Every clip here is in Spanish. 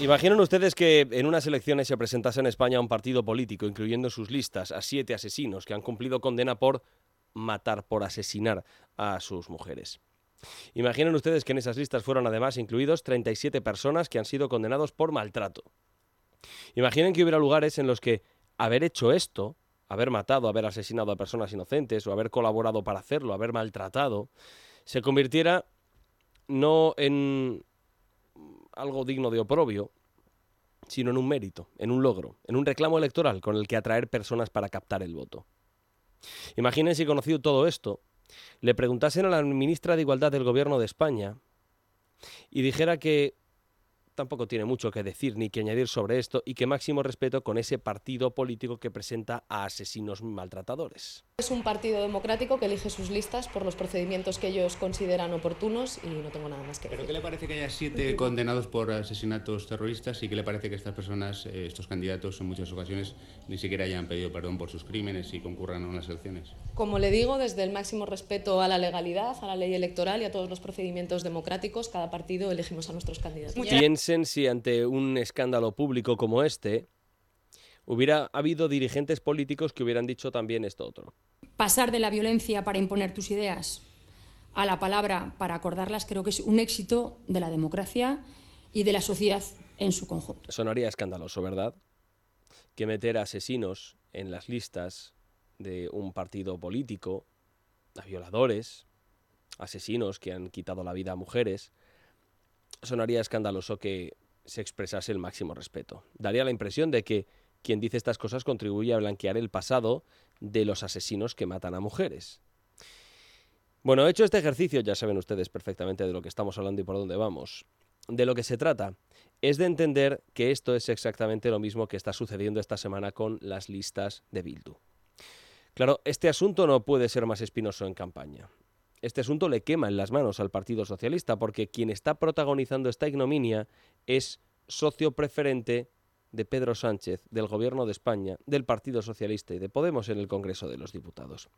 Imaginen ustedes que en unas elecciones se presentase en España un partido político, incluyendo en sus listas a siete asesinos que han cumplido condena por matar, por asesinar a sus mujeres. Imaginen ustedes que en esas listas fueron además incluidos 37 personas que han sido condenados por maltrato. Imaginen que hubiera lugares en los que haber hecho esto, haber matado, haber asesinado a personas inocentes o haber colaborado para hacerlo, haber maltratado, se convirtiera no en algo digno de oprobio, sino en un mérito, en un logro, en un reclamo electoral con el que atraer personas para captar el voto. Imaginen si conocido todo esto, le preguntasen a la ministra de Igualdad del Gobierno de España y dijera que tampoco tiene mucho que decir ni que añadir sobre esto y que máximo respeto con ese partido político que presenta a asesinos maltratadores. Es un partido democrático que elige sus listas por los procedimientos que ellos consideran oportunos y no tengo nada más que decir. ¿Pero qué le parece que haya siete condenados por asesinatos terroristas y qué le parece que estas personas, eh, estos candidatos en muchas ocasiones, ni siquiera hayan pedido perdón por sus crímenes y concurran a unas elecciones? Como le digo, desde el máximo respeto a la legalidad, a la ley electoral y a todos los procedimientos democráticos, cada partido elegimos a nuestros candidatos. Piensen si ante un escándalo público como este hubiera habido dirigentes políticos que hubieran dicho también esto otro. Pasar de la violencia para imponer tus ideas a la palabra para acordarlas creo que es un éxito de la democracia y de la sociedad en su conjunto. Sonaría escandaloso, ¿verdad? Que meter a asesinos en las listas de un partido político, a violadores, asesinos que han quitado la vida a mujeres, sonaría escandaloso que se expresase el máximo respeto. Daría la impresión de que quien dice estas cosas contribuye a blanquear el pasado de los asesinos que matan a mujeres. Bueno, hecho este ejercicio, ya saben ustedes perfectamente de lo que estamos hablando y por dónde vamos. De lo que se trata es de entender que esto es exactamente lo mismo que está sucediendo esta semana con las listas de Bildu. Claro, este asunto no puede ser más espinoso en campaña. Este asunto le quema en las manos al Partido Socialista porque quien está protagonizando esta ignominia es socio preferente de Pedro Sánchez, del Gobierno de España, del Partido Socialista y de Podemos en el Congreso de los Diputados.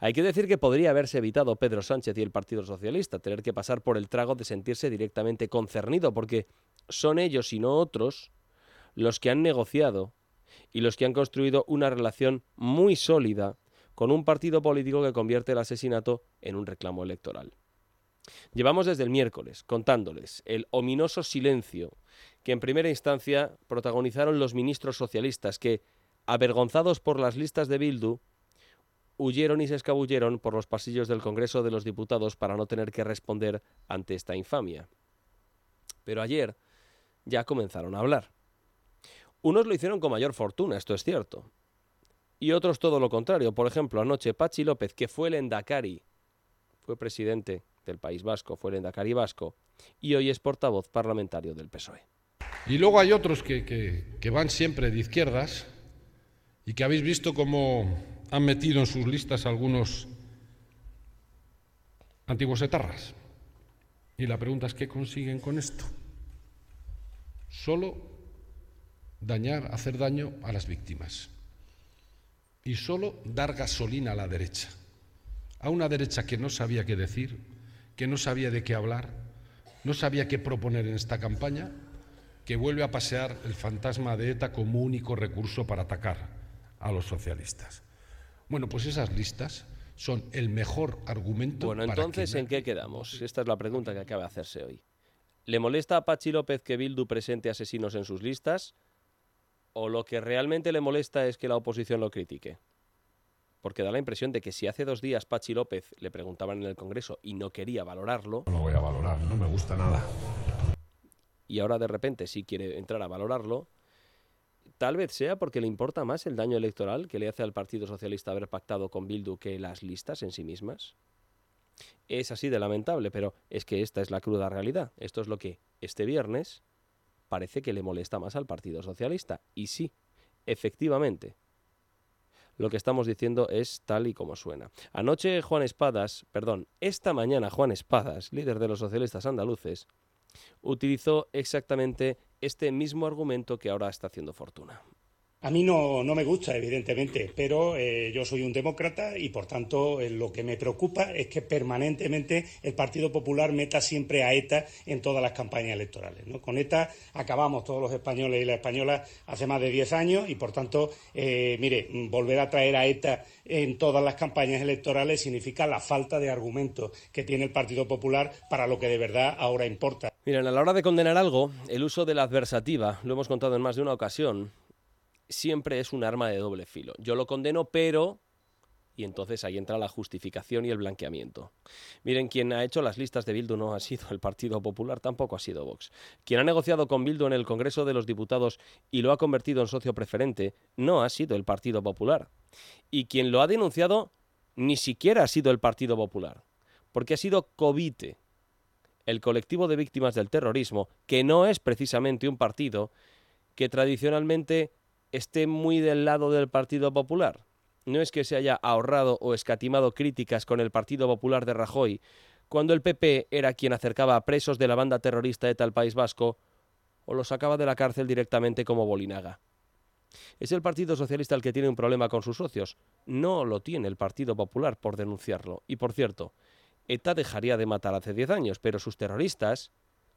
Hay que decir que podría haberse evitado Pedro Sánchez y el Partido Socialista tener que pasar por el trago de sentirse directamente concernido, porque son ellos y no otros los que han negociado y los que han construido una relación muy sólida con un partido político que convierte el asesinato en un reclamo electoral. Llevamos desde el miércoles contándoles el ominoso silencio que en primera instancia protagonizaron los ministros socialistas que, avergonzados por las listas de Bildu, huyeron y se escabulleron por los pasillos del Congreso de los Diputados para no tener que responder ante esta infamia. Pero ayer ya comenzaron a hablar. Unos lo hicieron con mayor fortuna, esto es cierto. Y otros todo lo contrario. Por ejemplo, anoche Pachi López, que fue el Endacari, fue presidente del País Vasco, fue el Endacari Vasco, y hoy es portavoz parlamentario del PSOE. Y luego hay otros que, que, van siempre de izquierdas y que habéis visto cómo han metido en sus listas algunos antiguos etarras. Y la pregunta es, ¿qué consiguen con esto? Solo dañar, hacer daño a las víctimas. Y solo dar gasolina a la derecha. A una derecha que no sabía qué decir, que no sabía de qué hablar, no sabía qué proponer en esta campaña que vuelve a pasear el fantasma de ETA como único recurso para atacar a los socialistas. Bueno, pues esas listas son el mejor argumento. Bueno, entonces, ¿en qué quedamos? Esta es la pregunta que acaba de hacerse hoy. ¿Le molesta a Pachi López que Bildu presente asesinos en sus listas? ¿O lo que realmente le molesta es que la oposición lo critique? Porque da la impresión de que si hace dos días Pachi López le preguntaban en el Congreso y no quería valorarlo. No lo voy a valorar, no me gusta nada y ahora de repente sí quiere entrar a valorarlo, tal vez sea porque le importa más el daño electoral que le hace al Partido Socialista haber pactado con Bildu que las listas en sí mismas. Es así de lamentable, pero es que esta es la cruda realidad. Esto es lo que este viernes parece que le molesta más al Partido Socialista. Y sí, efectivamente, lo que estamos diciendo es tal y como suena. Anoche Juan Espadas, perdón, esta mañana Juan Espadas, líder de los socialistas andaluces, utilizó exactamente este mismo argumento que ahora está haciendo fortuna. A mí no, no, me gusta, evidentemente, pero eh, yo soy un demócrata y, por tanto, eh, lo que me preocupa es que permanentemente el Partido Popular meta siempre a ETA en todas las campañas electorales. ¿no? Con ETA acabamos todos los españoles y las españolas hace más de 10 años y, por tanto, eh, mire, volver a traer a ETA en todas las campañas electorales significa la falta de argumentos que tiene el Partido Popular para lo que de verdad ahora importa. Miren, a la hora de condenar algo, el uso de la adversativa, lo hemos contado en más de una ocasión, siempre es un arma de doble filo. Yo lo condeno, pero... Y entonces ahí entra la justificación y el blanqueamiento. Miren, quien ha hecho las listas de Bildu no ha sido el Partido Popular, tampoco ha sido Vox. Quien ha negociado con Bildu en el Congreso de los Diputados y lo ha convertido en socio preferente no ha sido el Partido Popular. Y quien lo ha denunciado ni siquiera ha sido el Partido Popular, porque ha sido Covite, el colectivo de víctimas del terrorismo, que no es precisamente un partido que tradicionalmente esté muy del lado del Partido Popular. No es que se haya ahorrado o escatimado críticas con el Partido Popular de Rajoy, cuando el PP era quien acercaba a presos de la banda terrorista ETA al País Vasco o los sacaba de la cárcel directamente como Bolinaga. ¿Es el Partido Socialista el que tiene un problema con sus socios? No lo tiene el Partido Popular por denunciarlo. Y por cierto, ETA dejaría de matar hace 10 años, pero sus terroristas,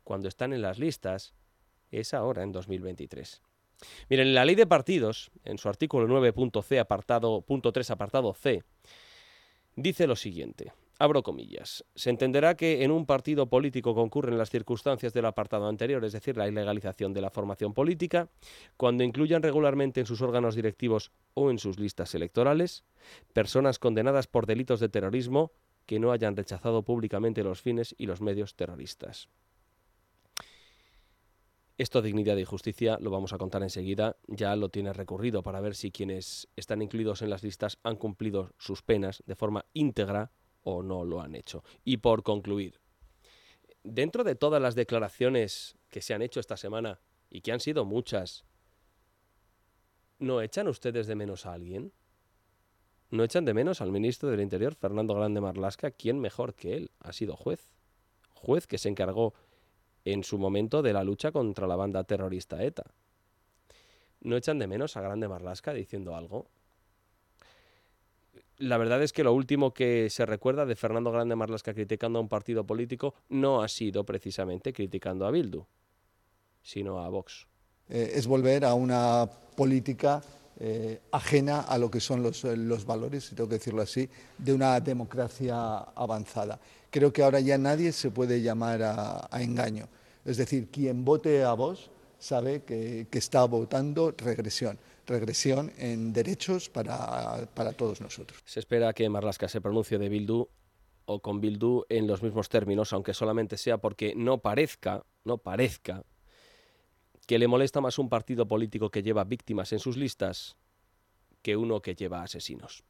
cuando están en las listas, es ahora en 2023. Miren, la ley de partidos, en su artículo 9.c apartado, punto 3 apartado C, dice lo siguiente. Abro comillas. Se entenderá que en un partido político concurren las circunstancias del apartado anterior, es decir, la ilegalización de la formación política, cuando incluyan regularmente en sus órganos directivos o en sus listas electorales personas condenadas por delitos de terrorismo que no hayan rechazado públicamente los fines y los medios terroristas. Esto, dignidad y justicia, lo vamos a contar enseguida, ya lo tiene recurrido para ver si quienes están incluidos en las listas han cumplido sus penas de forma íntegra o no lo han hecho. Y por concluir, dentro de todas las declaraciones que se han hecho esta semana, y que han sido muchas, ¿no echan ustedes de menos a alguien? ¿No echan de menos al ministro del Interior, Fernando Grande Marlasca? ¿Quién mejor que él ha sido juez? Juez que se encargó en su momento de la lucha contra la banda terrorista ETA. ¿No echan de menos a Grande Marlasca diciendo algo? La verdad es que lo último que se recuerda de Fernando Grande Marlasca criticando a un partido político no ha sido precisamente criticando a Bildu, sino a Vox. Eh, es volver a una política eh, ajena a lo que son los, los, valores, si tengo que decirlo así, de una democracia avanzada. Creo que ahora ya nadie se puede llamar a, a engaño. Es decir, quien vote a vos sabe que, está votando regresión regresión en derechos para, para, todos nosotros. Se espera que Marlaska se pronuncie de Bildu o con Bildu en los mismos términos, aunque solamente sea porque no parezca, no parezca que le molesta más un partido político que lleva víctimas en sus listas que uno que lleva asesinos.